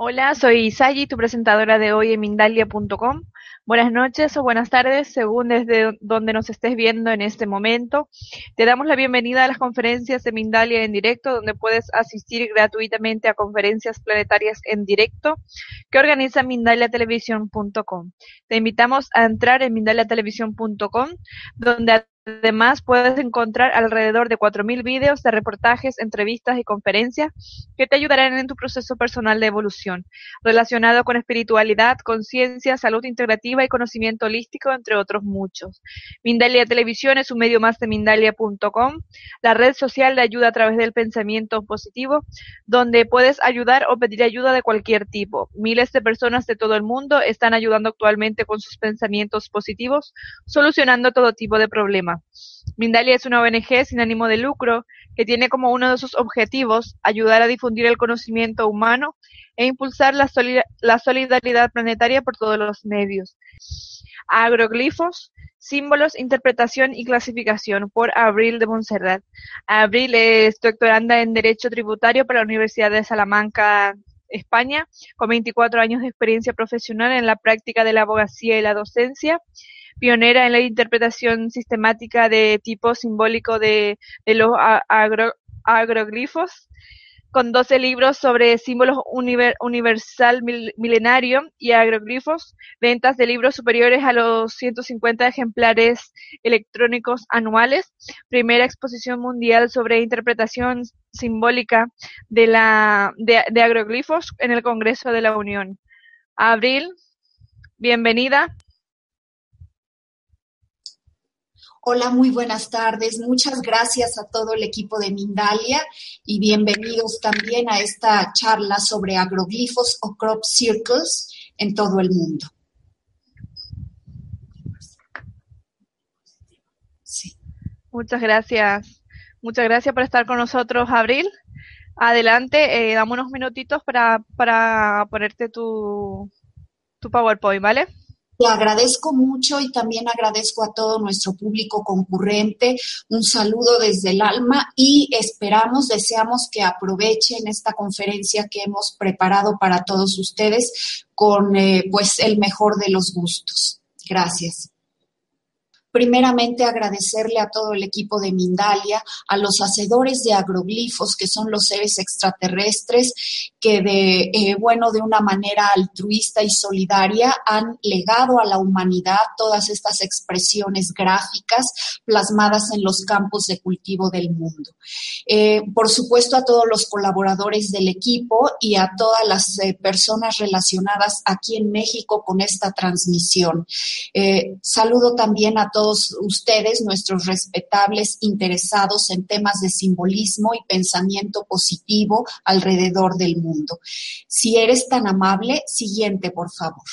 Hola, soy Sayi, tu presentadora de hoy en Mindalia.com. Buenas noches o buenas tardes, según desde donde nos estés viendo en este momento. Te damos la bienvenida a las conferencias de Mindalia en directo, donde puedes asistir gratuitamente a conferencias planetarias en directo que organiza MindaliaTelevisión.com. Te invitamos a entrar en MindaliaTelevisión.com, donde Además, puedes encontrar alrededor de 4.000 vídeos de reportajes, entrevistas y conferencias que te ayudarán en tu proceso personal de evolución, relacionado con espiritualidad, conciencia, salud integrativa y conocimiento holístico, entre otros muchos. Mindalia Televisión es un medio más de Mindalia.com, la red social de ayuda a través del pensamiento positivo, donde puedes ayudar o pedir ayuda de cualquier tipo. Miles de personas de todo el mundo están ayudando actualmente con sus pensamientos positivos, solucionando todo tipo de problemas. Mindalia es una ONG sin ánimo de lucro que tiene como uno de sus objetivos ayudar a difundir el conocimiento humano e impulsar la, solidaridad planetaria por todos los medios. Agroglifos, símbolos, interpretación y clasificación por Abril de Montserrat. Abril es doctoranda en Derecho Tributario por la Universidad de Salamanca, España, con 24 años de experiencia profesional en la práctica de la abogacía y la docencia pionera en la interpretación sistemática de tipo simbólico de, los agroglifos, con 12 libros sobre símbolos universal milenario y agroglifos, ventas de libros superiores a los 150 ejemplares electrónicos anuales, primera exposición mundial sobre interpretación simbólica de, la, de agroglifos en el Congreso de la Unión. Abril, bienvenida. Hola, muy buenas tardes. Muchas gracias a todo el equipo de Mindalia y bienvenidos también a esta charla sobre agroglifos o crop circles en todo el mundo. Muchas gracias. Muchas gracias por estar con nosotros, Abril. Adelante, eh, dame unos minutitos para, para ponerte tu, tu PowerPoint, ¿vale? Te agradezco mucho y también agradezco a todo nuestro público concurrente. Un saludo desde el alma y esperamos, deseamos que aprovechen esta conferencia que hemos preparado para todos ustedes con eh, pues el mejor de los gustos. Gracias. Primeramente agradecerle a todo el equipo de Mindalia, a los hacedores de agroglifos, que son los seres extraterrestres que de, eh, bueno, de una manera altruista y solidaria han legado a la humanidad todas estas expresiones gráficas plasmadas en los campos de cultivo del mundo. Eh, por supuesto, a todos los colaboradores del equipo y a todas las eh, personas relacionadas aquí en México con esta transmisión. saludo también a todos ustedes, nuestros respetables interesados en temas de simbolismo y pensamiento positivo alrededor del mundo. Si eres tan amable, siguiente, por favor.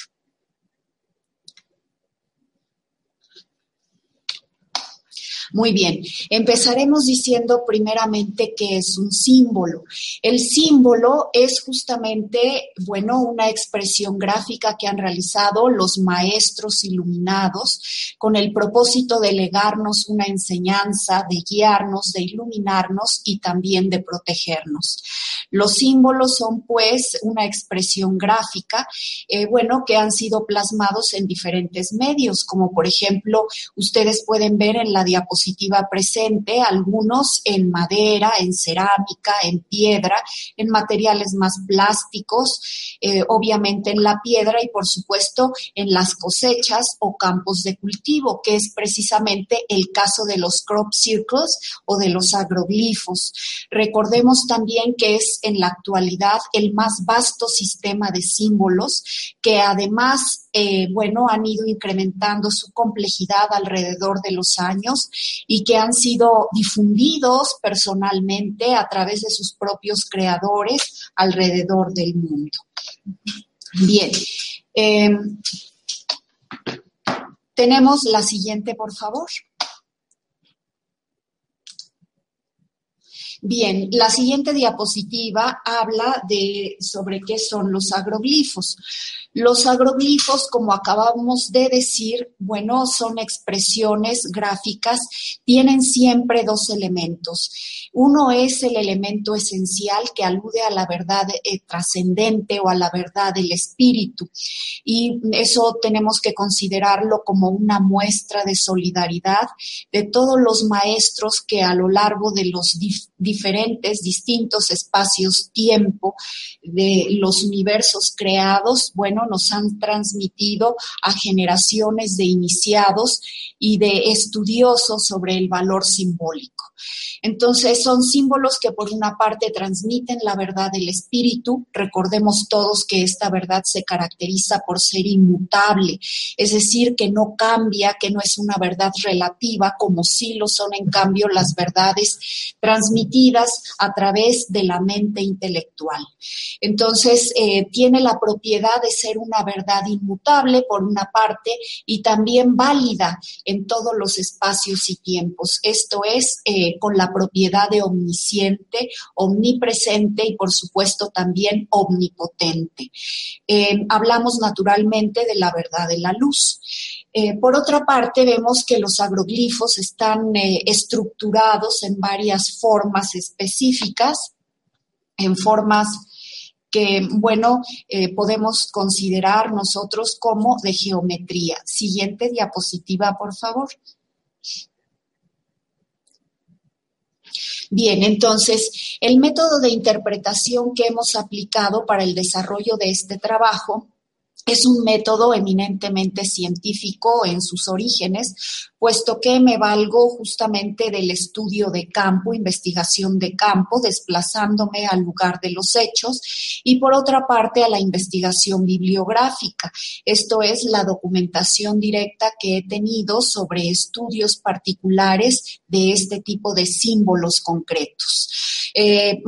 Muy bien, empezaremos diciendo primeramente que es un símbolo. El símbolo es justamente, bueno, una expresión gráfica que han realizado los maestros iluminados con el propósito de legarnos una enseñanza, de guiarnos, de iluminarnos y también de protegernos. Los símbolos son pues una expresión gráfica, eh, bueno, que han sido plasmados en diferentes medios, como por ejemplo, ustedes pueden ver en la diapositiva presente, algunos en madera, en cerámica, en piedra, en materiales más plásticos, eh, obviamente en la piedra y por supuesto en las cosechas o campos de cultivo, que es precisamente el caso de los crop circles o de los agroglifos. Recordemos también que es en la actualidad el más vasto sistema de símbolos que además, eh, bueno, han ido incrementando su complejidad alrededor de los años y que han sido difundidos personalmente a través de sus propios creadores alrededor del mundo. Bien. Em, tenemos la siguiente, por favor. Bien, la siguiente diapositiva habla de sobre qué son los agroglifos. Los agroglifos, como acabamos de decir, bueno, son expresiones gráficas, tienen siempre dos elementos. Uno es el elemento esencial que alude a la verdad eh, trascendente o a la verdad del espíritu. Y eso tenemos que considerarlo como una muestra de solidaridad de todos los maestros que a lo largo de los diferentes, distintos espacios-tiempo de los universos creados, bueno, nos han transmitido a generaciones de iniciados y de estudiosos sobre el valor simbólico. Entonces son símbolos que por una parte transmiten la verdad del espíritu. Recordemos todos que esta verdad se caracteriza por ser inmutable, es decir, que no cambia, que no es una verdad relativa, como sí lo son en cambio las verdades transmitidas a través de la mente intelectual. Entonces eh, tiene la propiedad de ser una verdad inmutable por una parte y también válida en todos los espacios y tiempos. Esto es eh, con la propiedad de omnisciente, omnipresente y por supuesto también omnipotente. Eh, hablamos naturalmente de la verdad de la luz. Eh, por otra parte, vemos que los agroglifos están eh, estructurados en varias formas específicas, en formas que, bueno, podemos considerar nosotros como de geometría. Siguiente diapositiva, por favor. Bien, entonces, el método de interpretación que hemos aplicado para el desarrollo de este trabajo es un método eminentemente científico en sus orígenes, puesto que me valgo justamente del estudio de campo, investigación de campo, desplazándome al lugar de los hechos, y por otra parte a la investigación bibliográfica. Esto es la documentación directa que he tenido sobre estudios particulares de este tipo de símbolos concretos. Eh,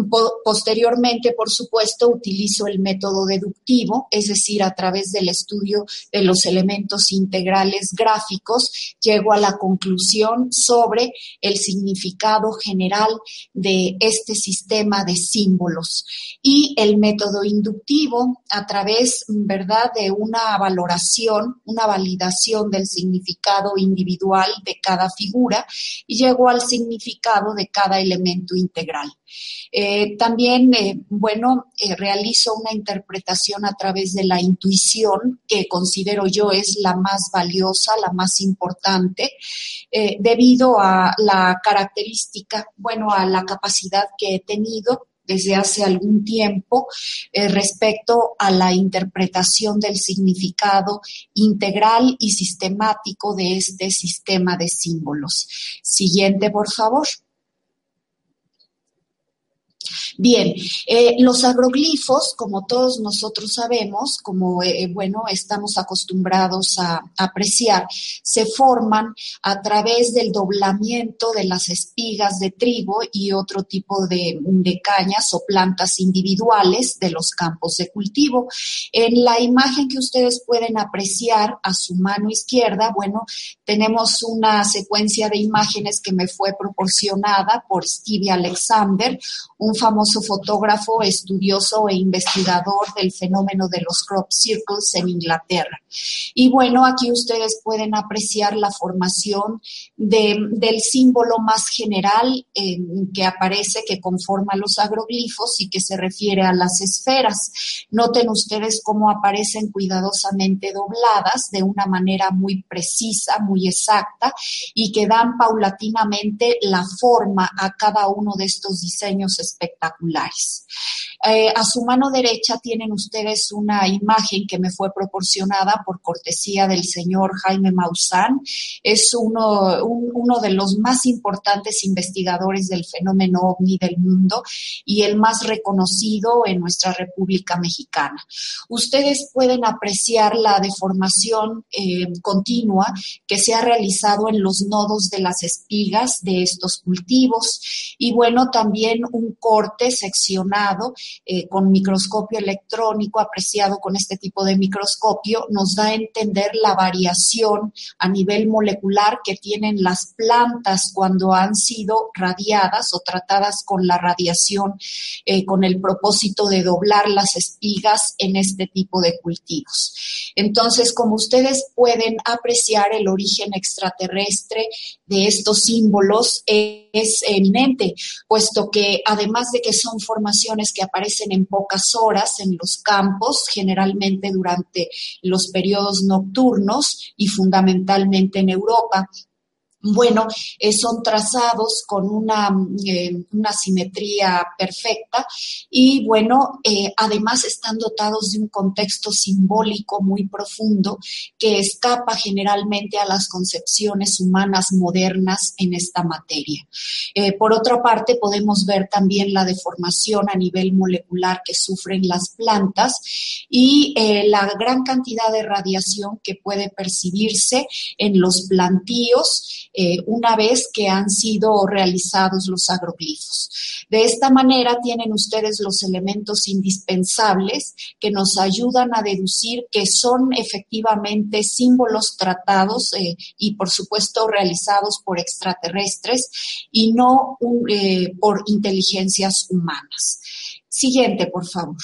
posteriormente, por supuesto, utilizo el método deductivo, es decir, a través del estudio de los elementos integrales gráficos, llego a conclusión sobre el significado general de este sistema de símbolos. Y el método inductivo, a través, ¿verdad?, de una valoración, una validación del significado individual de cada figura y llego al significado de cada elemento integral. Eh, también, eh, bueno, eh, realizo una interpretación a través de la intuición, que considero yo es la más valiosa, la más importante, debido a la característica, bueno, a la capacidad que he tenido desde hace algún tiempo respecto a la interpretación del significado integral y sistemático de este sistema de símbolos. Siguiente, por favor. Bien, eh, los agroglifos, como todos nosotros sabemos, como eh, bueno, estamos acostumbrados a, apreciar, se forman a través del doblamiento de las espigas de trigo y otro tipo de, de cañas o plantas individuales de los campos de cultivo. En la imagen que ustedes pueden apreciar a su mano izquierda, bueno, tenemos una secuencia de imágenes que me fue proporcionada por Stevie Alexander, un famoso fotógrafo, estudioso e investigador del fenómeno de los crop circles en Inglaterra. Y bueno, aquí ustedes pueden apreciar la formación del símbolo más general que aparece, que conforma los agroglifos y que se refiere a las esferas. Noten ustedes cómo aparecen cuidadosamente dobladas de una manera muy precisa, muy exacta y que dan paulatinamente la forma a cada uno de estos diseños espectaculares. Eh, a su mano derecha tienen ustedes una imagen que me fue proporcionada por cortesía del señor Jaime Maussan. Es uno, de los más importantes investigadores del fenómeno ovni del mundo y el más reconocido en nuestra República Mexicana. Ustedes pueden apreciar la deformación eh, continua que se ha realizado en los nodos de las espigas de estos cultivos y bueno, también un corte seccionado eh, con microscopio electrónico apreciado con este tipo de microscopio nos da a entender la variación a nivel molecular que tienen las plantas cuando han sido radiadas o tratadas con la radiación eh, con el propósito de doblar las espigas en este tipo de cultivos. Entonces, como ustedes pueden apreciar, el origen extraterrestre de estos símbolos es eminente, puesto que además de que son formaciones que aparecen en pocas horas en los campos, generalmente durante los periodos nocturnos y fundamentalmente en Europa, bueno, eh, son trazados con una, eh, una, simetría perfecta y bueno, eh, además están dotados de un contexto simbólico muy profundo que escapa generalmente a las concepciones humanas modernas en esta materia. por otra parte, podemos ver también la deformación a nivel molecular que sufren las plantas y la gran cantidad de radiación que puede percibirse en los plantíos eh, una vez que han sido realizados los agroglifos. De esta manera tienen ustedes los elementos indispensables que nos ayudan a deducir que son efectivamente símbolos tratados eh, y por supuesto realizados por extraterrestres y no eh, por inteligencias humanas. Siguiente, por favor.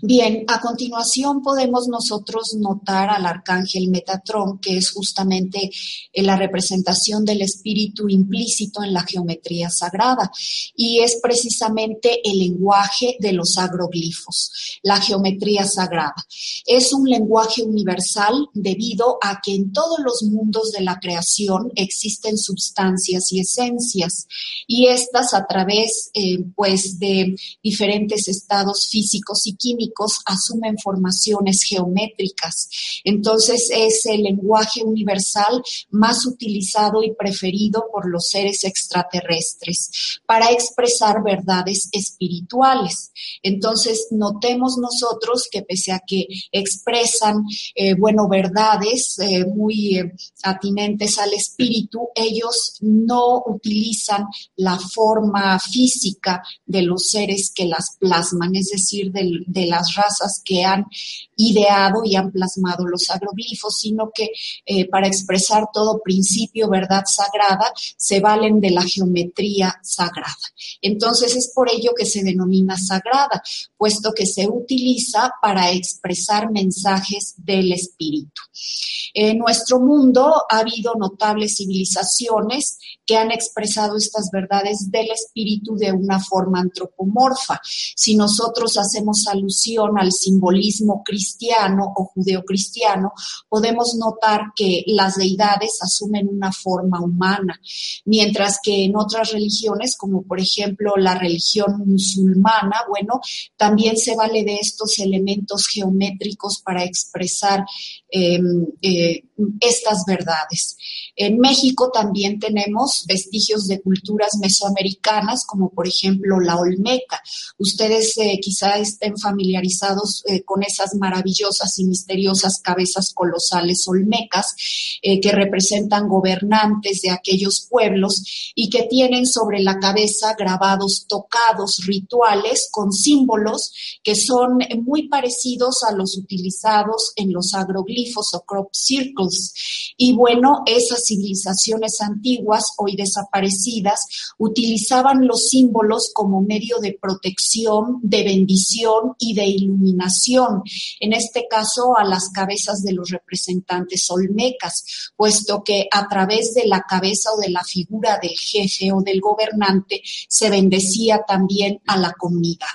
Bien, a continuación podemos nosotros notar al arcángel Metatrón, que es justamente eh, la representación del espíritu implícito en la geometría sagrada y es precisamente el lenguaje de los agroglifos, la geometría sagrada. Es un lenguaje universal debido a que en todos los mundos de la creación existen sustancias y esencias y estas a través eh, pues de diferentes estados físicos y químicos asumen formaciones geométricas. Entonces es el lenguaje universal más utilizado y preferido por los seres extraterrestres para expresar verdades espirituales. Entonces notemos nosotros que pese a que expresan, eh, bueno, verdades eh, muy eh, atinentes al espíritu, ellos no utilizan la forma física de los seres que las plasman, es decir, de la las razas que han ideado y han plasmado los agroglifos, sino que eh, para expresar todo principio, verdad sagrada, se valen de la geometría sagrada. Entonces es por ello que se denomina sagrada, puesto que se utiliza para expresar mensajes del espíritu. En nuestro mundo ha habido notables civilizaciones que han expresado estas verdades del espíritu de una forma antropomorfa. Si nosotros hacemos alusión al simbolismo cristiano o judeocristiano, podemos notar que las deidades asumen una forma humana, mientras que en otras religiones, como por ejemplo la religión musulmana, bueno, también se vale de estos elementos geométricos para expresar em, eh, estas verdades. En México también tenemos vestigios de culturas mesoamericanas, como por ejemplo la Olmeca. Ustedes eh, quizá estén familiarizados eh, con esas maravillas maravillosas y misteriosas cabezas colosales olmecas eh, que representan gobernantes de aquellos pueblos y que tienen sobre la cabeza grabados tocados rituales con símbolos que son muy parecidos a los utilizados en los agroglifos o crop circles. Y bueno, esas civilizaciones antiguas, hoy desaparecidas, utilizaban los símbolos como medio de protección, de bendición y de iluminación, este caso a las cabezas de los representantes olmecas, puesto que a través de la cabeza o de la figura del jefe o del gobernante se bendecía también a la comunidad.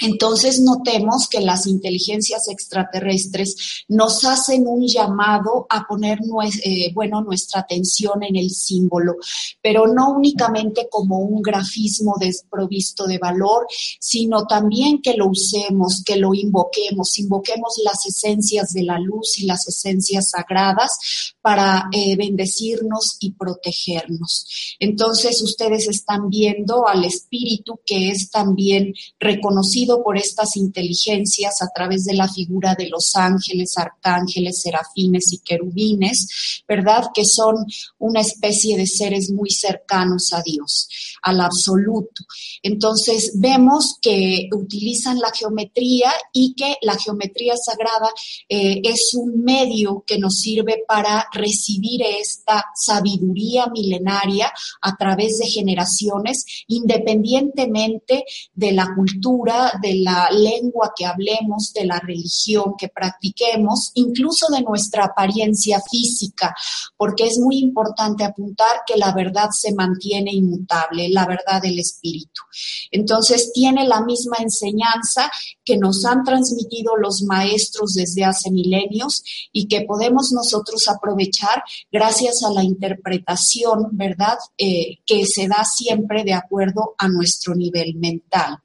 Entonces notemos que las inteligencias extraterrestres nos hacen un llamado a poner eh, bueno, nuestra atención en el símbolo, pero no únicamente como un grafismo desprovisto de valor, sino también que lo usemos, que lo invoquemos, invoquemos las esencias de la luz y las esencias sagradas para eh, bendecirnos y protegernos. Entonces ustedes están viendo al espíritu que es también reconocido por estas inteligencias a través de la figura de los ángeles, arcángeles, serafines y querubines, ¿verdad? Que son una especie de seres muy cercanos a Dios, al absoluto. Entonces vemos que utilizan la geometría y que la geometría sagrada eh, es un medio que nos sirve para recibir esta sabiduría milenaria a través de generaciones, independientemente de la cultura, de la lengua que hablemos, de la religión que practiquemos, incluso de nuestra apariencia física, porque es muy importante apuntar que la verdad se mantiene inmutable, la verdad del espíritu. Entonces tiene la misma enseñanza que nos han transmitido los maestros desde hace milenios y que podemos nosotros aprovechar gracias a la interpretación, ¿verdad?, eh, que se da siempre de acuerdo a nuestro nivel mental.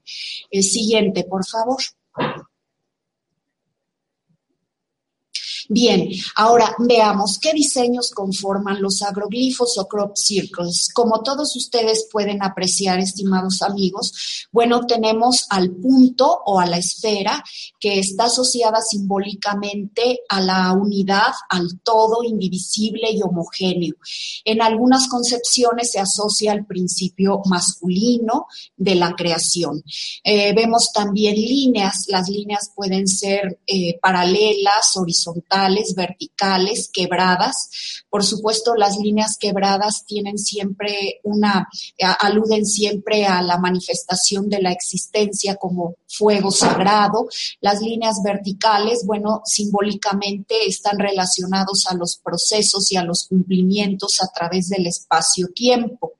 El siguiente por favor. Bien, ahora veamos qué diseños conforman los agroglifos o crop circles. Como todos ustedes pueden apreciar, estimados amigos, bueno, tenemos al punto o a la esfera que está asociada simbólicamente a la unidad, al todo indivisible y homogéneo. En algunas concepciones se asocia al principio masculino de la creación. Eh, vemos también líneas. Las líneas pueden ser eh, paralelas, horizontales, verticales, quebradas. Por supuesto, las líneas quebradas tienen siempre una, aluden siempre a la manifestación de la existencia como fuego sagrado. Las líneas verticales, bueno, simbólicamente están relacionados a los procesos y a los cumplimientos a través del espacio-tiempo.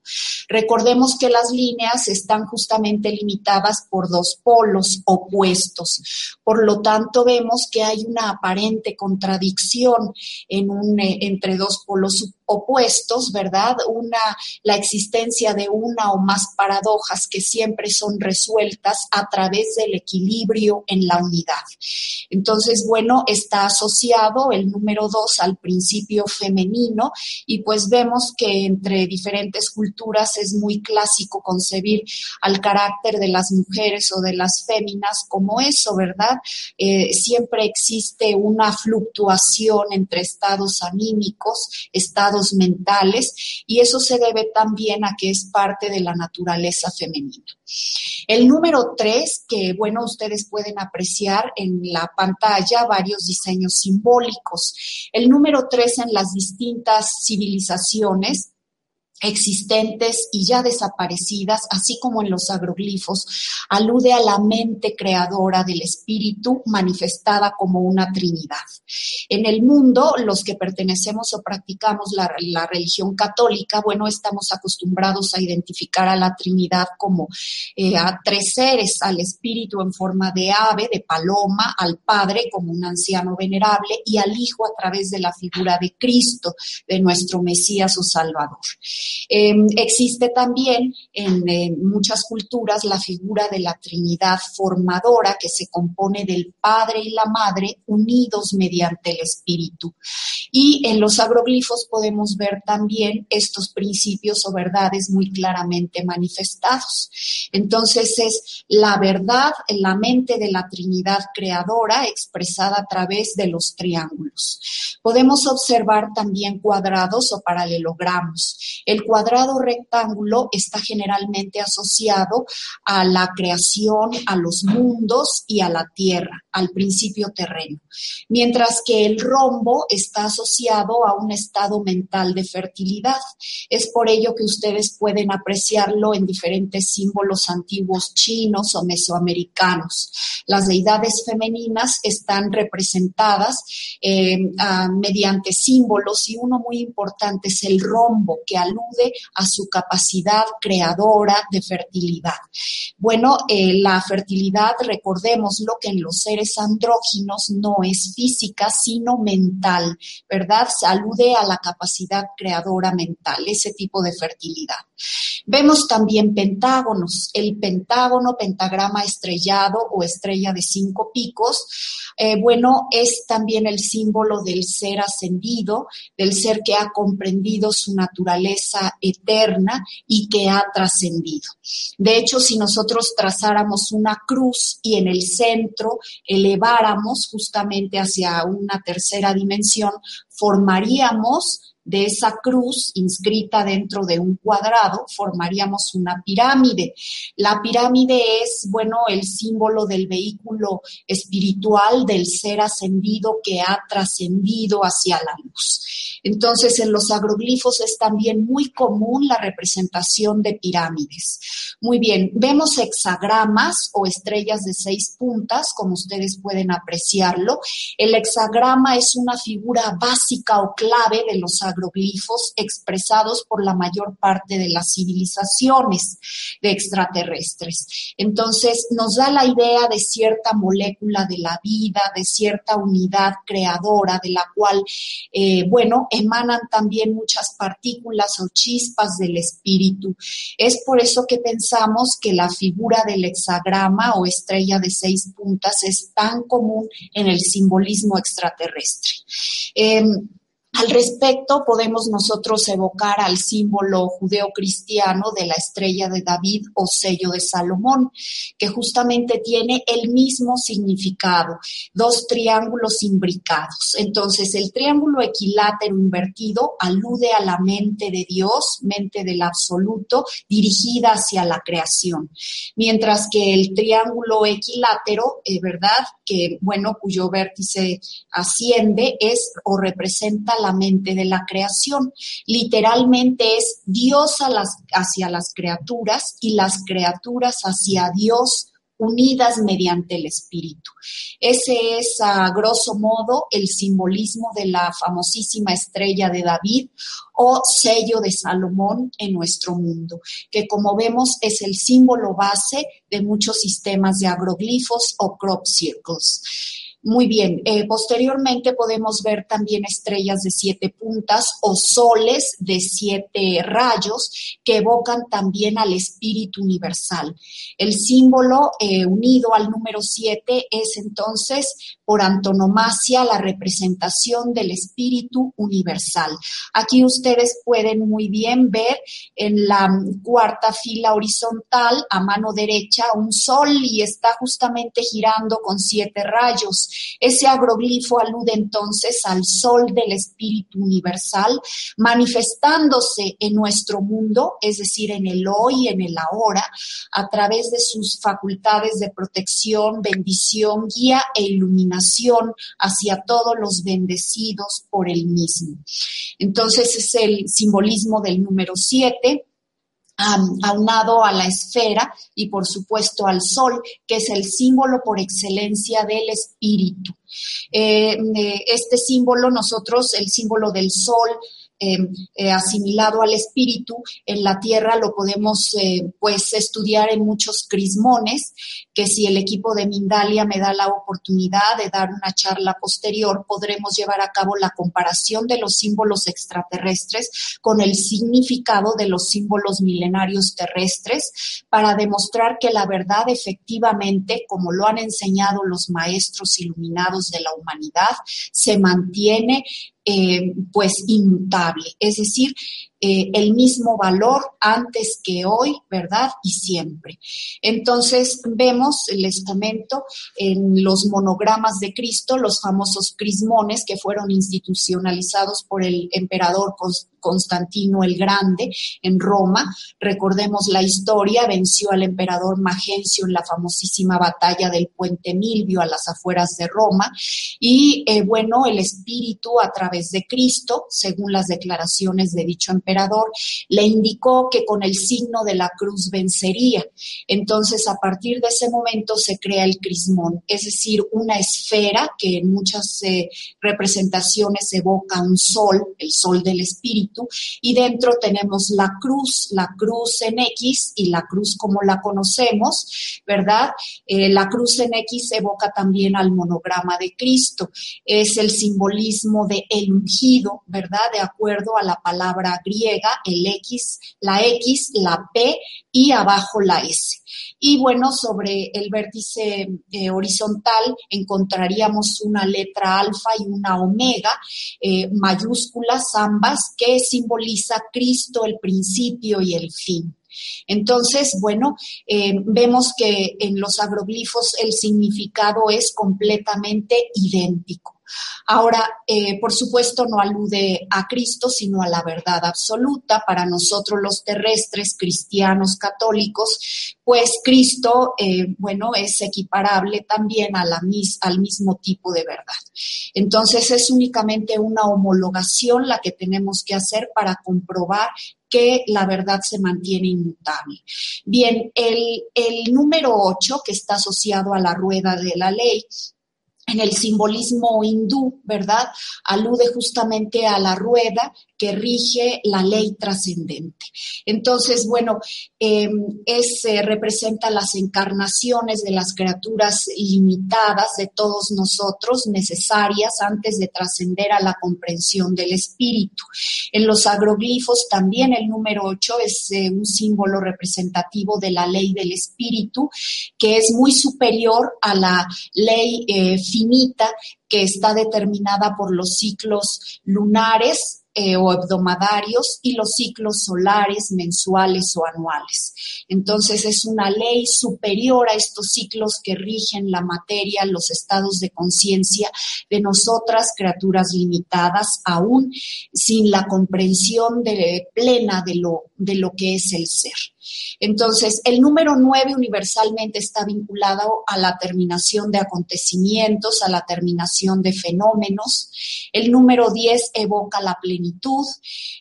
Recordemos que las líneas están justamente limitadas por dos polos opuestos. Por lo tanto, vemos que hay una aparente contradicción en un, eh, entre dos polos opuestos, ¿verdad? Una, la existencia de una o más paradojas que siempre son resueltas a través del equilibrio en la unidad. Entonces, bueno, está asociado el número dos al principio femenino y pues vemos que entre diferentes culturas es muy clásico concebir al carácter de las mujeres o de las féminas como eso, ¿verdad? Eh, siempre existe una fluctuación entre estados anímicos, estados mentales y eso se debe también a que es parte de la naturaleza femenina. El número tres, que bueno, ustedes pueden apreciar en la pantalla varios diseños simbólicos. El número tres en las distintas civilizaciones existentes y ya desaparecidas, así como en los agroglifos, alude a la mente creadora del espíritu manifestada como una trinidad. En el mundo, los que pertenecemos o practicamos la, religión católica, bueno, estamos acostumbrados a identificar a la trinidad como eh, a tres seres, al espíritu en forma de ave, de paloma, al Padre como un anciano venerable y al Hijo a través de la figura de Cristo, de nuestro Mesías o Salvador. Em, existe también en, muchas culturas la figura de la Trinidad formadora que se compone del Padre y la Madre unidos mediante el Espíritu. Y en los agroglifos podemos ver también estos principios o verdades muy claramente manifestados. Entonces es la verdad en la mente de la Trinidad creadora expresada a través de los triángulos. Podemos observar también cuadrados o paralelogramos. El cuadrado rectángulo está generalmente asociado a la creación, a los mundos y a la tierra, al principio terreno, mientras que el rombo está asociado a un estado mental de fertilidad. Es por ello que ustedes pueden apreciarlo en diferentes símbolos antiguos chinos o mesoamericanos. Las deidades femeninas están representadas eh, mediante símbolos y uno muy importante es el rombo, que alude a su capacidad creadora de fertilidad. Bueno, eh, la fertilidad, recordemos lo que en los seres andróginos no es física, sino mental, ¿verdad? Alude a la capacidad creadora mental, ese tipo de fertilidad. Vemos también pentágonos, el pentágono, pentagrama estrellado o estrella de cinco picos, eh, bueno, es también el símbolo del ser ascendido, del ser que ha comprendido su naturaleza eterna y que ha trascendido. De hecho, si nosotros trazáramos una cruz y en el centro eleváramos justamente hacia una tercera dimensión, formaríamos de esa cruz inscrita dentro de un cuadrado, formaríamos una pirámide. La pirámide es, bueno, el símbolo del vehículo espiritual del ser ascendido que ha trascendido hacia la luz. Entonces, en los agroglifos es también muy común la representación de pirámides. Muy bien, vemos hexagramas o estrellas de seis puntas, como ustedes pueden apreciarlo. El hexagrama es una figura básica o clave de los agroglifos expresados por la mayor parte de las civilizaciones de extraterrestres. Entonces, nos da la idea de cierta molécula de la vida, de cierta unidad creadora, de la cual, eh, bueno, emanan también muchas partículas o chispas del espíritu. Es por eso que pensamos que la figura del hexagrama o estrella de seis puntas es tan común en el simbolismo extraterrestre. Em, al respecto, podemos nosotros evocar al símbolo judeocristiano de la estrella de David o sello de Salomón, que justamente tiene el mismo significado, dos triángulos imbricados. Entonces, el triángulo equilátero invertido alude a la mente de Dios, mente del absoluto, dirigida hacia la creación, mientras que el triángulo equilátero, eh, ¿verdad? Que, bueno, cuyo vértice asciende es o representa la mente de la creación. Literalmente es Dios hacia las criaturas y las criaturas hacia Dios unidas mediante el espíritu. Ese es, a grosso modo, el simbolismo de la famosísima estrella de David o sello de Salomón en nuestro mundo, que como vemos es el símbolo base de muchos sistemas de agroglifos o crop circles. Muy bien, eh, posteriormente podemos ver también estrellas de siete puntas o soles de siete rayos que evocan también al espíritu universal. El símbolo eh, unido al número siete es entonces por antonomasia la representación del espíritu universal. Aquí ustedes pueden muy bien ver en la cuarta fila horizontal a mano derecha un sol y está justamente girando con siete rayos. Ese agroglifo alude entonces al sol del Espíritu Universal manifestándose en nuestro mundo, es decir, en el hoy, en el ahora, a través de sus facultades de protección, bendición, guía e iluminación hacia todos los bendecidos por el mismo. Entonces es el simbolismo del número aunado a la esfera y por supuesto al sol, que es el símbolo por excelencia del espíritu. Eh, este símbolo, nosotros, el símbolo del sol, Em, eh, asimilado al espíritu, en la tierra lo podemos eh, pues estudiar en muchos crismones, que si el equipo de Mindalia me da la oportunidad de dar una charla posterior, podremos llevar a cabo la comparación de los símbolos extraterrestres con el significado de los símbolos milenarios terrestres para demostrar que la verdad efectivamente, como lo han enseñado los maestros iluminados de la humanidad, se mantiene eh, pues inmutable, es decir, eh, el mismo valor antes que hoy, ¿verdad? Y siempre. Entonces vemos, les comento, en los monogramas de Cristo, los famosos crismones que fueron institucionalizados por el emperador Constantino el Grande en Roma. Recordemos la historia, venció al emperador Magencio en la famosísima batalla del puente Milvio a las afueras de Roma. Y eh, bueno, el espíritu a través de Cristo, según las declaraciones de dicho emperador, le indicó que con el signo de la cruz vencería. Entonces, a partir de ese momento se crea el crismón, es decir, una esfera que en muchas eh, representaciones evoca un sol, el sol del espíritu, y dentro tenemos la cruz, la cruz en X y la cruz como la conocemos, ¿verdad? Eh, la cruz en X evoca también al monograma de Cristo, es el simbolismo de el ungido, ¿verdad? De acuerdo a la palabra griega el X, la X, la P y abajo la S. Y bueno, sobre el vértice eh, horizontal encontraríamos una letra alfa y una omega, eh, mayúsculas ambas, que simboliza Cristo, el principio y el fin. Entonces, bueno, eh, vemos que en los agroglifos el significado es completamente idéntico. Ahora, eh, por supuesto, no alude a Cristo, sino a la verdad absoluta. Para nosotros los terrestres, cristianos, católicos, pues Cristo, eh, bueno, es equiparable también a la al mismo tipo de verdad. Entonces, es únicamente una homologación la que tenemos que hacer para comprobar que la verdad se mantiene inmutable. Bien, el, el número 8, que está asociado a la rueda de la ley, en el simbolismo hindú, ¿verdad? Alude justamente a la rueda que rige la ley trascendente. Entonces, bueno, eh, es, representa las encarnaciones de las criaturas limitadas de todos nosotros, necesarias antes de trascender a la comprensión del espíritu. En los agroglifos también el número 8 es eh, un símbolo representativo de la ley del espíritu, que es muy superior a la ley eh, que está determinada por los ciclos lunares eh, o hebdomadarios y los ciclos solares, mensuales o anuales. Entonces es una ley superior a estos ciclos que rigen la materia, los estados de conciencia de nosotras, criaturas limitadas, aún sin la comprensión plena de lo que es el ser. Entonces, el número 9 universalmente está vinculado a la terminación de acontecimientos, a la terminación de fenómenos. El número 10 evoca la plenitud,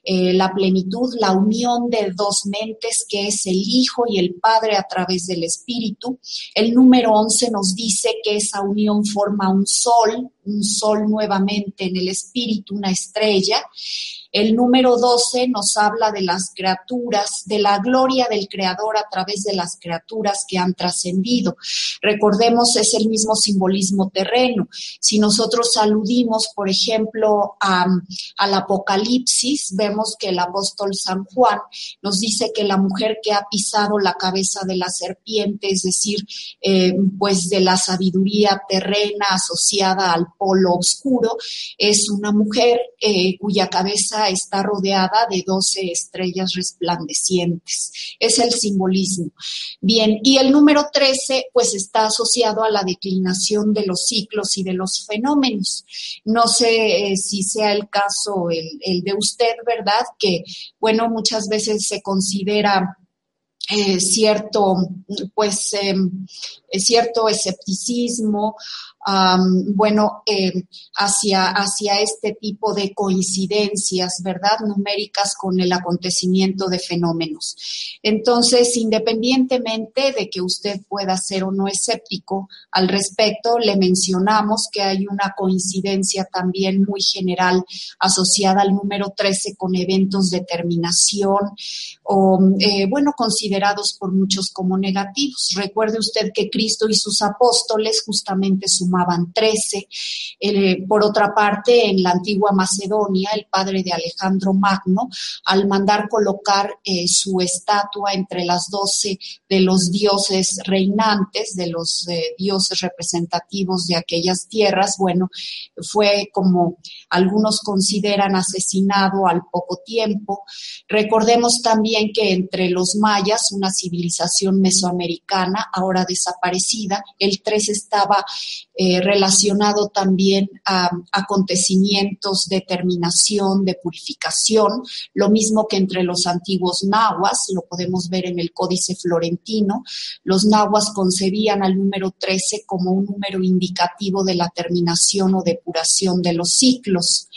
eh, la plenitud, la unión de dos mentes que es el Hijo y el Padre a través del Espíritu. El número 11 nos dice que esa unión forma un sol, un sol nuevamente en el Espíritu, una estrella. El número 12 nos habla de las criaturas, de la gloria del Creador a través de las criaturas que han trascendido. Recordemos, es el mismo simbolismo terreno. Si nosotros aludimos, por ejemplo, al Apocalipsis, vemos que el apóstol San Juan nos dice que la mujer que ha pisado la cabeza de la serpiente, es decir, eh, pues de la sabiduría terrena asociada al polo oscuro, es una mujer eh, cuya cabeza está rodeada de 12 estrellas resplandecientes. Es el simbolismo. Bien, y el número 13 pues está asociado a la declinación de los ciclos y de los fenómenos. No sé eh, si sea el caso el, de usted, ¿verdad? Que, bueno, muchas veces se considera eh, cierto, pues, em, cierto escepticismo bueno, eh, hacia, hacia este tipo de coincidencias, ¿verdad? Numéricas con el acontecimiento de fenómenos. Entonces, independientemente de que usted pueda ser o no escéptico al respecto, le mencionamos que hay una coincidencia también muy general asociada al número 13 con eventos de terminación o, eh, bueno, considerados por muchos como negativos. Recuerde usted que Cristo y sus apóstoles justamente sumaban 13. Eh, por otra parte, en la antigua Macedonia, el padre de Alejandro Magno, al mandar colocar eh, su estatua entre las doce de los dioses reinantes, de los dioses representativos de aquellas tierras, bueno, fue como algunos consideran asesinado al poco tiempo. Recordemos también que entre los mayas, una civilización mesoamericana, ahora desaparecida, el 3 estaba eh, relacionado también a acontecimientos de terminación, de purificación, lo mismo que entre los antiguos nahuas, lo podemos ver en el Códice Florentino. Los nahuas concebían al número 13 como un número indicativo de la terminación o depuración de los ciclos.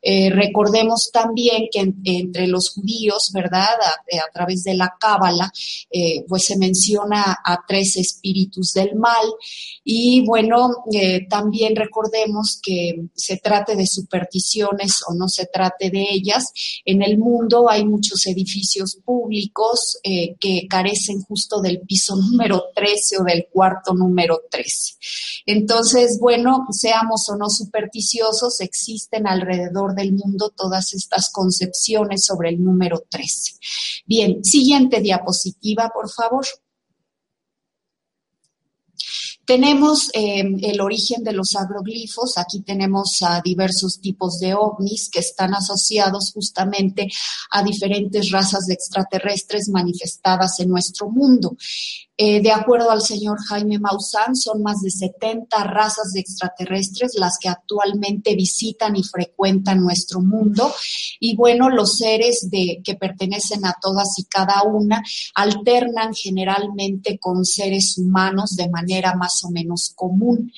Eh, recordemos también que entre los judíos, ¿verdad? A, través de la Cábala, eh, pues se menciona a tres espíritus del mal. Y bueno, eh, también recordemos que se trate de supersticiones o no se trate de ellas. En el mundo hay muchos edificios públicos que carecen justo del piso número 13 o del cuarto número 13. Entonces, bueno, seamos o no supersticiosos, existen alrededor del mundo todas estas concepciones sobre el número 13. Bien, siguiente diapositiva, por favor. Tenemos eh, el origen de los agroglifos. Aquí tenemos a diversos tipos de ovnis que están asociados justamente a diferentes razas de extraterrestres manifestadas en nuestro mundo. Eh, de acuerdo al señor Jaime Maussan, son más de 70 razas de extraterrestres las que actualmente visitan y frecuentan nuestro mundo. Y bueno, los seres de, que pertenecen a todas y cada una alternan generalmente con seres humanos de manera más o menos común.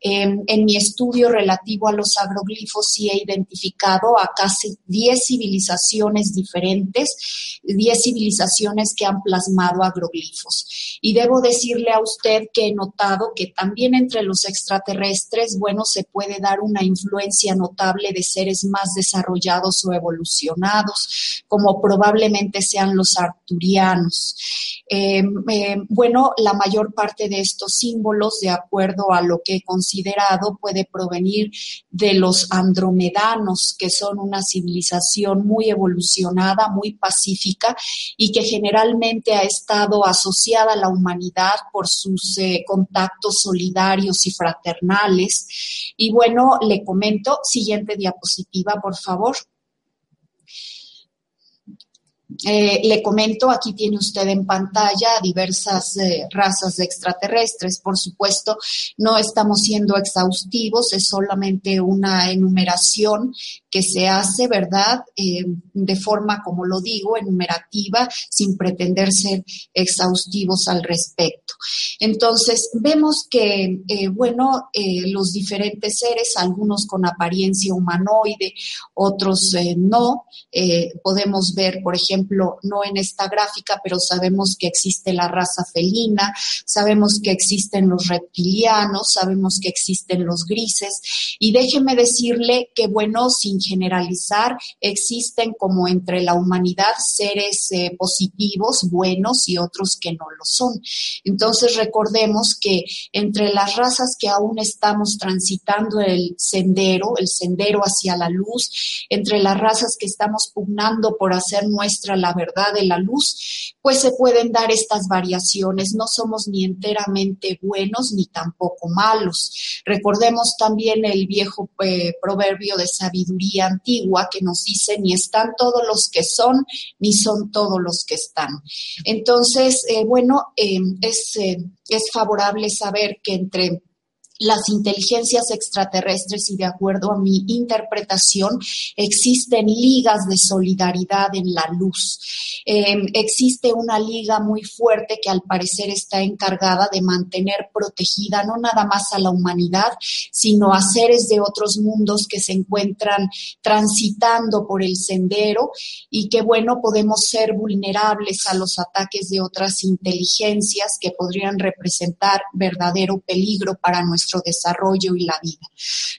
Em, en mi estudio relativo a los agroglifos sí he identificado a casi 10 civilizaciones diferentes, 10 civilizaciones que han plasmado agroglifos. Y debo decirle a usted que he notado que también entre los extraterrestres, bueno, se puede dar una influencia notable de seres más desarrollados o evolucionados, como probablemente sean los arturianos. Em, em, bueno, la mayor parte de estos símbolos, de acuerdo a lo que he considerado, puede provenir de los andromedanos, que son una civilización muy evolucionada, muy pacífica y que generalmente ha estado asociada a la humanidad por sus eh, contactos solidarios y fraternales. Y bueno, le comento, siguiente diapositiva, por favor. Eh, le comento, aquí tiene usted en pantalla diversas eh, razas de extraterrestres. Por supuesto, no estamos siendo exhaustivos, es solamente una enumeración que se hace, ¿verdad? Eh, de forma, como lo digo, enumerativa, sin pretender ser exhaustivos al respecto. Entonces, vemos que, bueno, los diferentes seres, algunos con apariencia humanoide, otros no, podemos ver, por ejemplo, no en esta gráfica, pero sabemos que existe la raza felina, sabemos que existen los reptilianos, sabemos que existen los grises. Y déjeme decirle que, bueno, sin generalizar, existen como entre la humanidad seres eh, positivos, buenos y otros que no lo son. Entonces recordemos que entre las razas que aún estamos transitando el sendero, el sendero hacia la luz, entre las razas que estamos pugnando por hacer nuestra la verdad de la luz, pues se pueden dar estas variaciones. No somos ni enteramente buenos ni tampoco malos. Recordemos también el viejo eh, proverbio de sabiduría antigua que nos dice, ni están todos los que son, ni son todos los que están. Entonces, eh, bueno, eh, es, es favorable saber que entre las inteligencias extraterrestres y de acuerdo a mi interpretación existen ligas de solidaridad en la luz. Em, existe una liga muy fuerte que al parecer está encargada de mantener protegida no nada más a la humanidad, sino a seres de otros mundos que se encuentran transitando por el sendero y que bueno, podemos ser vulnerables a los ataques de otras inteligencias que podrían representar verdadero peligro para nuestra desarrollo y la vida.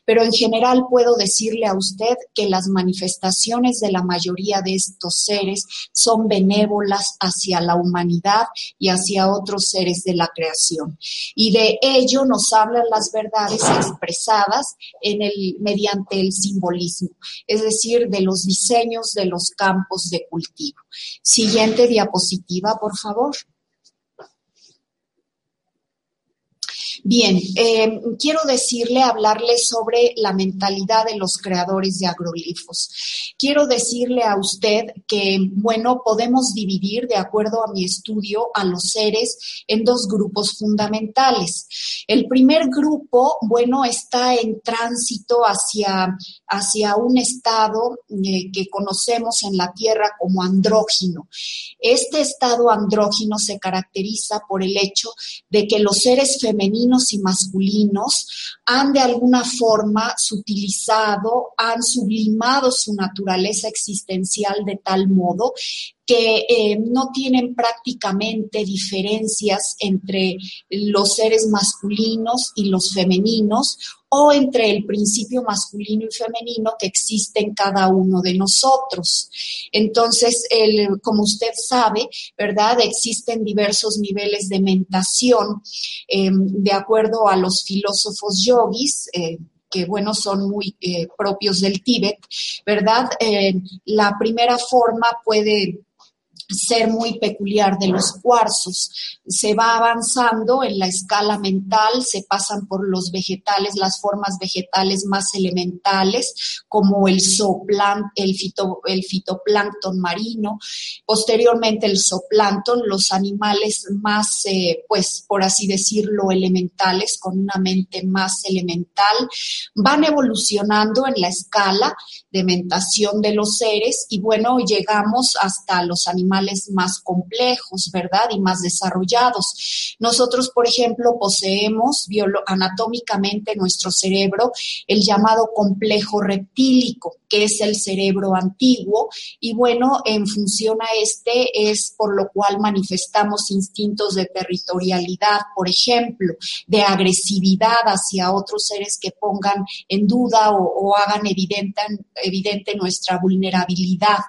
Pero en general puedo decirle a usted que las manifestaciones de la mayoría de estos seres son benévolas hacia la humanidad y hacia otros seres de la creación. Y de ello nos hablan las verdades expresadas en el, mediante el simbolismo, es decir, de los diseños de los campos de cultivo. Siguiente diapositiva, por favor. Bien, eh, quiero decirle, hablarle sobre la mentalidad de los creadores de agroglifos. Quiero decirle a usted que, bueno, podemos dividir, de acuerdo a mi estudio, a los seres en dos grupos fundamentales. El primer grupo, bueno, está en tránsito hacia, hacia un estado eh, que conocemos en la Tierra como andrógino. Este estado andrógino se caracteriza por el hecho de que los seres femeninos y masculinos han de alguna forma sutilizado, han sublimado su naturaleza existencial de tal modo que eh, no tienen prácticamente diferencias entre los seres masculinos y los femeninos o entre el principio masculino y femenino que existe en cada uno de nosotros. Entonces, como usted sabe, ¿verdad? Existen diversos niveles de mentación em, de acuerdo a los filósofos yogis. Eh, que bueno, son muy eh, propios del Tíbet, ¿verdad? la primera forma puede ser muy peculiar de los cuarzos. Se va avanzando en la escala mental, se pasan por los vegetales, las formas vegetales más elementales, como el zooplancton, el, el fitoplancton marino, posteriormente el zooplancton, los animales más, eh, pues, por así decirlo, elementales, con una mente más elemental, van evolucionando en la escala de mentación de los seres y bueno, llegamos hasta los animales más complejos, ¿verdad? Y más desarrollados. Nosotros, por ejemplo, poseemos anatómicamente nuestro cerebro el llamado complejo reptílico, que es el cerebro antiguo, y bueno, en función a este es por lo cual manifestamos instintos de territorialidad, por ejemplo, de agresividad hacia otros seres que pongan en duda o, hagan evidente, evidente nuestra vulnerabilidad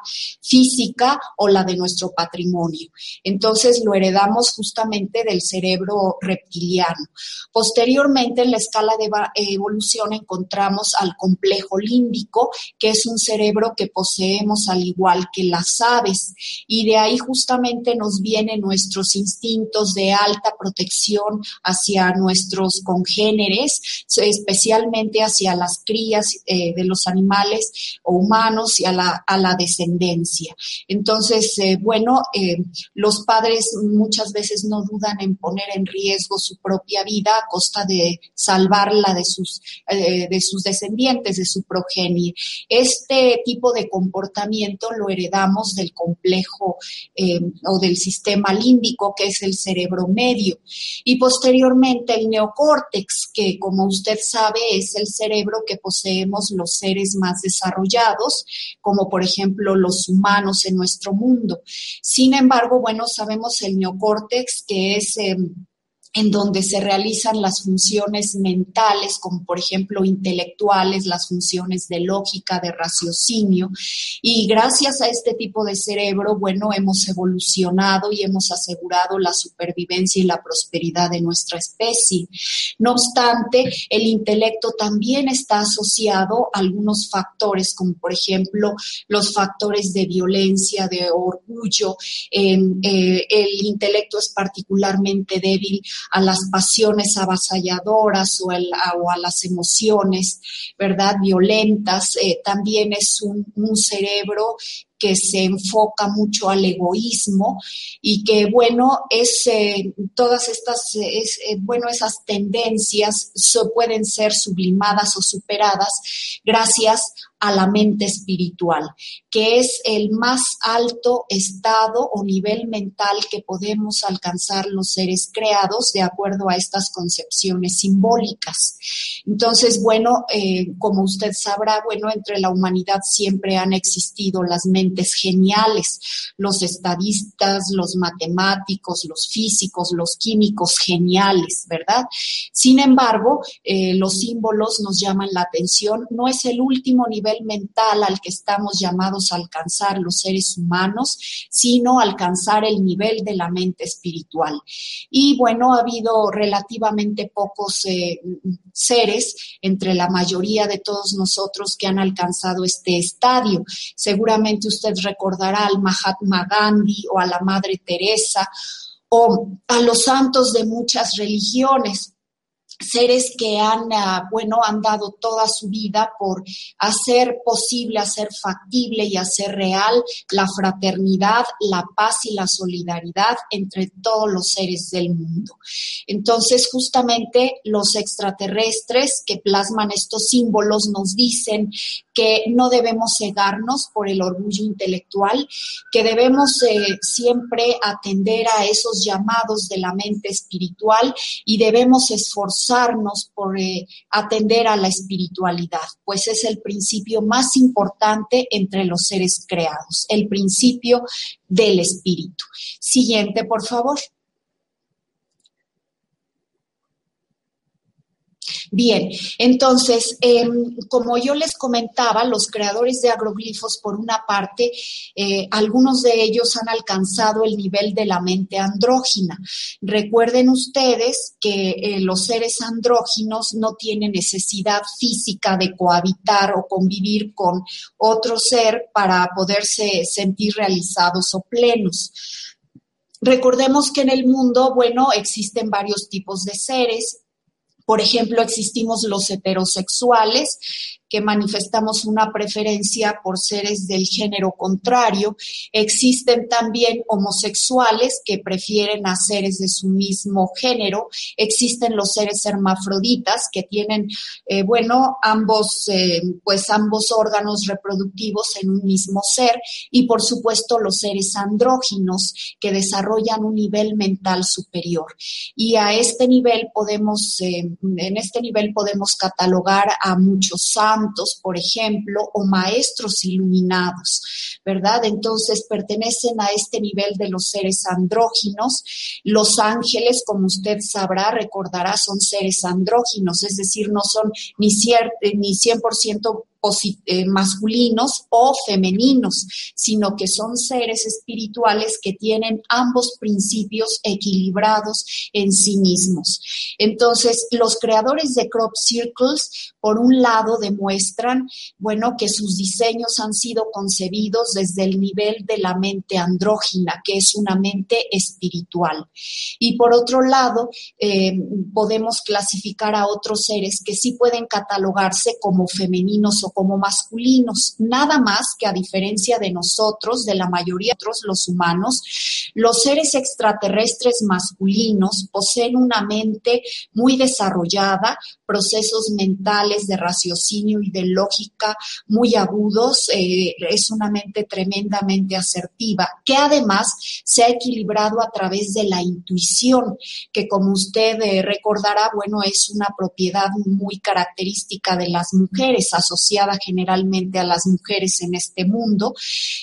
física o la de nuestro patrimonio. Entonces lo heredamos justamente del cerebro reptiliano. Posteriormente, en la escala de evolución encontramos al complejo límbico, que es un cerebro que poseemos al igual que las aves. Y de ahí justamente nos vienen nuestros instintos de alta protección hacia nuestros congéneres, especialmente hacia las crías eh, de los animales o humanos y a la, a la descendencia. Entonces, eh, bueno, eh, los padres muchas veces no dudan en poner en riesgo su propia vida a costa de salvarla de sus, eh, de sus descendientes, de su progenie. Este tipo de comportamiento lo heredamos del complejo eh, o del sistema límbico, que es el cerebro medio, y posteriormente el neocórtex, que como usted sabe es el cerebro que poseemos los seres más desarrollados, como por ejemplo los humanos en nuestro mundo. Sin embargo, bueno, sabemos el neocórtex, que es em, en donde se realizan las funciones mentales, como por ejemplo intelectuales, las funciones de lógica, de raciocinio. Y gracias a este tipo de cerebro, bueno, hemos evolucionado y hemos asegurado la supervivencia y la prosperidad de nuestra especie. No obstante, el intelecto también está asociado a algunos factores, como por ejemplo los factores de violencia, de orgullo. Em, eh, el intelecto es particularmente débil a las pasiones avasalladoras o, a, las emociones, ¿verdad? Violentas. Eh, también es un, cerebro que se enfoca mucho al egoísmo y que, bueno, es eh, todas estas, es, eh, bueno, esas tendencias pueden ser sublimadas o superadas gracias a la mente espiritual, que es el más alto estado o nivel mental que podemos alcanzar los seres creados de acuerdo a estas concepciones simbólicas. Entonces, bueno, eh, como usted sabrá, bueno, entre la humanidad siempre han existido las mentes geniales, los estadistas, los matemáticos, los físicos, los químicos geniales, ¿verdad? Sin embargo, eh, los símbolos nos llaman la atención, no es el último nivel mental al que estamos llamados a alcanzar los seres humanos, sino alcanzar el nivel de la mente espiritual. Y bueno, ha habido relativamente pocos eh, seres entre la mayoría de todos nosotros que han alcanzado este estadio. Seguramente usted recordará al Mahatma Gandhi o a la Madre Teresa o a los santos de muchas religiones seres que han, ah, bueno, han dado toda su vida por hacer posible, hacer factible y hacer real la fraternidad, la paz y la solidaridad entre todos los seres del mundo. Entonces, justamente los extraterrestres que plasman estos símbolos nos dicen que no debemos cegarnos por el orgullo intelectual, que debemos eh, siempre atender a esos llamados de la mente espiritual y debemos esforzarnos por eh, atender a la espiritualidad, pues es el principio más importante entre los seres creados, el principio del espíritu. Siguiente, por favor. Bien, entonces, em, como yo les comentaba, los creadores de agroglifos, por una parte, eh, algunos de ellos han alcanzado el nivel de la mente andrógina. Recuerden ustedes que eh, los seres andróginos no tienen necesidad física de cohabitar o convivir con otro ser para poderse sentir realizados o plenos. Recordemos que en el mundo, bueno, existen varios tipos de seres por ejemplo, existimos los heterosexuales, que manifestamos una preferencia por seres del género contrario. Existen también homosexuales que prefieren a seres de su mismo género. Existen los seres hermafroditas que tienen, eh, bueno, ambos, eh, pues ambos órganos reproductivos en un mismo ser. Y por supuesto los seres andróginos que desarrollan un nivel mental superior. Y a este nivel podemos, eh, en este nivel podemos catalogar a muchos santos por ejemplo, o maestros iluminados, ¿verdad? Entonces pertenecen a este nivel de los seres andróginos. Los ángeles, como usted sabrá, recordará, son seres andróginos, es decir, no son ni, ni 100% eh, masculinos o femeninos, sino que son seres espirituales que tienen ambos principios equilibrados en sí mismos. Entonces, los creadores de crop circles, por un lado, demuestran, bueno, que sus diseños han sido concebidos desde el nivel de la mente andrógina, que es una mente espiritual. Y por otro lado, eh, podemos clasificar a otros seres que sí pueden catalogarse como femeninos o como masculinos, nada más que a diferencia de nosotros, de la mayoría de otros, los humanos, los seres extraterrestres masculinos poseen una mente muy desarrollada, procesos mentales de raciocinio y de lógica muy agudos, eh, es una mente tremendamente asertiva, que además se ha equilibrado a través de la intuición, que como usted eh, recordará, bueno, es una propiedad muy característica de las mujeres, generalmente a las mujeres en este mundo.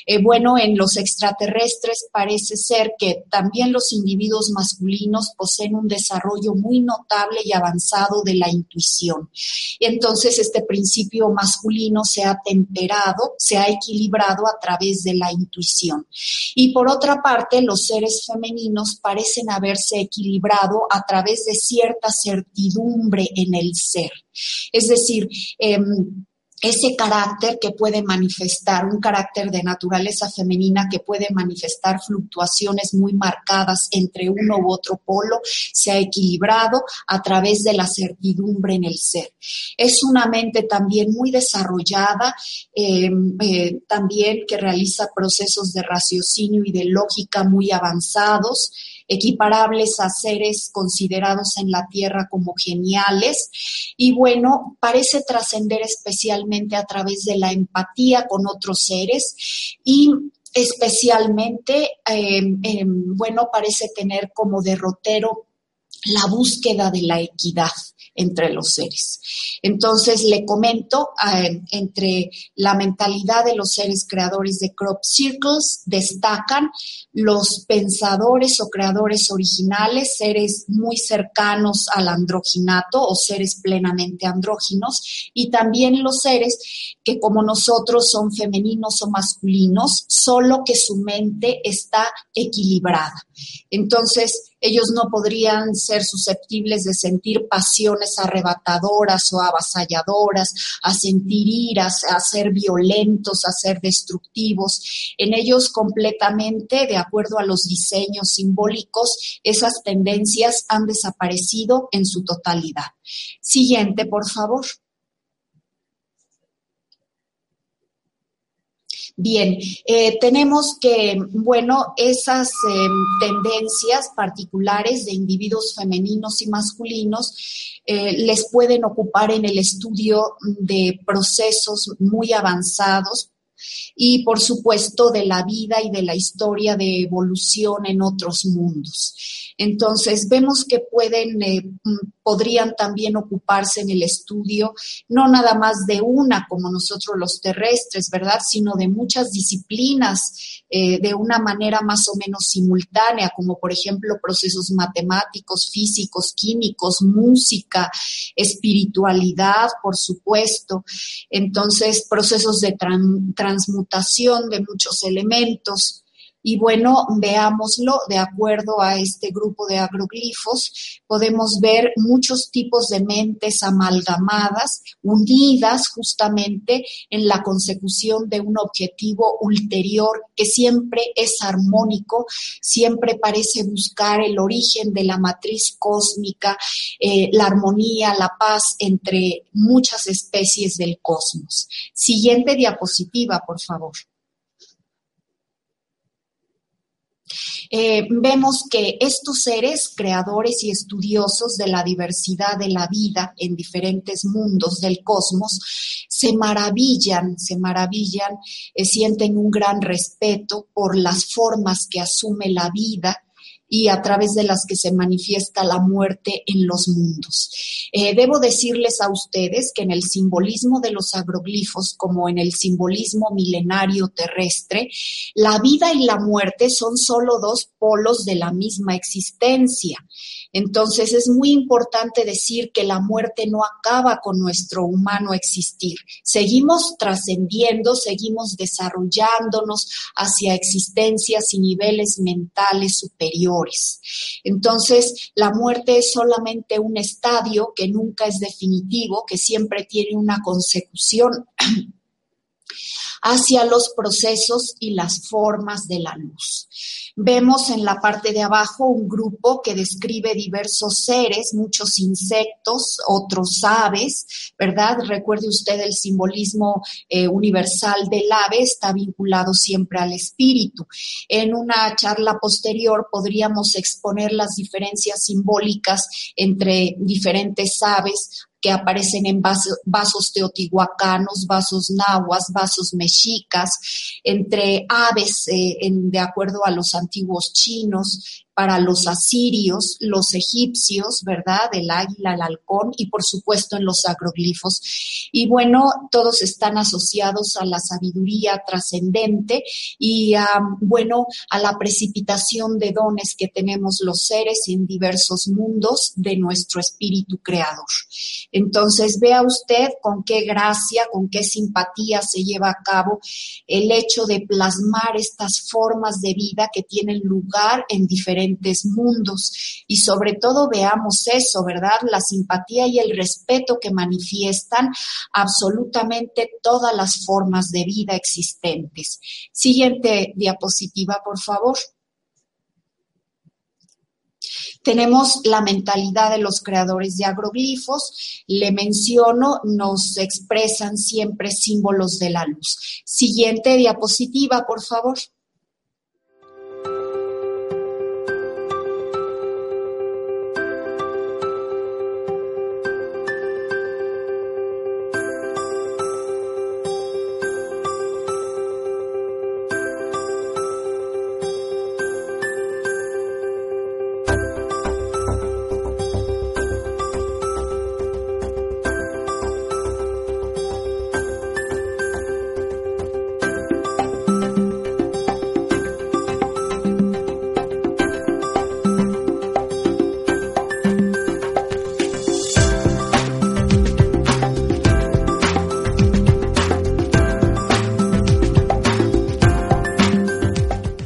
Eh, bueno, en los extraterrestres parece ser que también los individuos masculinos poseen un desarrollo muy notable y avanzado de la intuición entonces este principio masculino se ha temperado, se ha equilibrado a través de la intuición. Y por otra parte, los seres femeninos parecen haberse equilibrado a través de cierta certidumbre en el ser. Es decir, em, ese carácter que puede manifestar, un carácter de naturaleza femenina que puede manifestar fluctuaciones muy marcadas entre uno u otro polo, se ha equilibrado a través de la certidumbre en el ser. Es una mente también muy desarrollada, eh, eh, también que realiza procesos de raciocinio y de lógica muy avanzados equiparables a seres considerados en la Tierra como geniales. Y bueno, parece trascender especialmente a través de la empatía con otros seres y especialmente, em, em, bueno, parece tener como derrotero la búsqueda de la equidad entre los seres. Entonces, le comento, eh, entre la mentalidad de los seres creadores de Crop Circles destacan los pensadores o creadores originales, seres muy cercanos al androginato o seres plenamente andróginos, y también los seres que como nosotros son femeninos o masculinos, solo que su mente está equilibrada. Entonces, ellos no podrían ser susceptibles de sentir pasiones arrebatadoras o avasalladoras, a sentir iras, a ser violentos, a ser destructivos. En ellos completamente, de acuerdo a los diseños simbólicos, esas tendencias han desaparecido en su totalidad. Siguiente, por favor. Bien, eh, tenemos que, bueno, esas em, tendencias particulares de individuos femeninos y masculinos eh, les pueden ocupar en el estudio de procesos muy avanzados y por supuesto de la vida y de la historia de evolución en otros mundos. Entonces, vemos que pueden, eh, podrían también ocuparse en el estudio, no nada más de una como nosotros los terrestres, ¿verdad? Sino de muchas disciplinas eh, de una manera más o menos simultánea, como por ejemplo procesos matemáticos, físicos, químicos, música, espiritualidad, por supuesto. Entonces, procesos de transmutación de muchos elementos. Y bueno, veámoslo de acuerdo a este grupo de agroglifos, podemos ver muchos tipos de mentes amalgamadas, unidas justamente en la consecución de un objetivo ulterior que siempre es armónico, siempre parece buscar el origen de la matriz cósmica, eh, la armonía, la paz entre muchas especies del cosmos. Siguiente diapositiva, por favor. Eh, vemos que estos seres, creadores y estudiosos de la diversidad de la vida en diferentes mundos del cosmos, se maravillan, se maravillan, eh, sienten un gran respeto por las formas que asume la vida y a través de las que se manifiesta la muerte en los mundos. Eh, debo decirles a ustedes que en el simbolismo de los agroglifos, como en el simbolismo milenario terrestre, la vida y la muerte son solo dos polos de la misma existencia. Entonces es muy importante decir que la muerte no acaba con nuestro humano existir. Seguimos trascendiendo, seguimos desarrollándonos hacia existencias y niveles mentales superiores. Entonces la muerte es solamente un estadio que nunca es definitivo, que siempre tiene una consecución hacia los procesos y las formas de la luz. Vemos en la parte de abajo un grupo que describe diversos seres, muchos insectos, otros aves, ¿verdad? Recuerde usted el simbolismo eh, universal del ave, está vinculado siempre al espíritu. En una charla posterior podríamos exponer las diferencias simbólicas entre diferentes aves que aparecen en vasos, teotihuacanos, vasos nahuas, vasos mexicas, entre aves, eh, de acuerdo a los antiguos chinos, para los asirios, los egipcios, ¿verdad? El águila, el halcón y por supuesto en los agroglifos. Y bueno, todos están asociados a la sabiduría trascendente y bueno, a la precipitación de dones que tenemos los seres en diversos mundos de nuestro espíritu creador. Entonces, vea usted con qué gracia, con qué simpatía se lleva a cabo el hecho de plasmar estas formas de vida que tienen lugar en diferentes mundos y sobre todo veamos eso, ¿verdad? La simpatía y el respeto que manifiestan absolutamente todas las formas de vida existentes. Siguiente diapositiva, por favor. Tenemos la mentalidad de los creadores de agroglifos. Le menciono, nos expresan siempre símbolos de la luz. Siguiente diapositiva, por favor.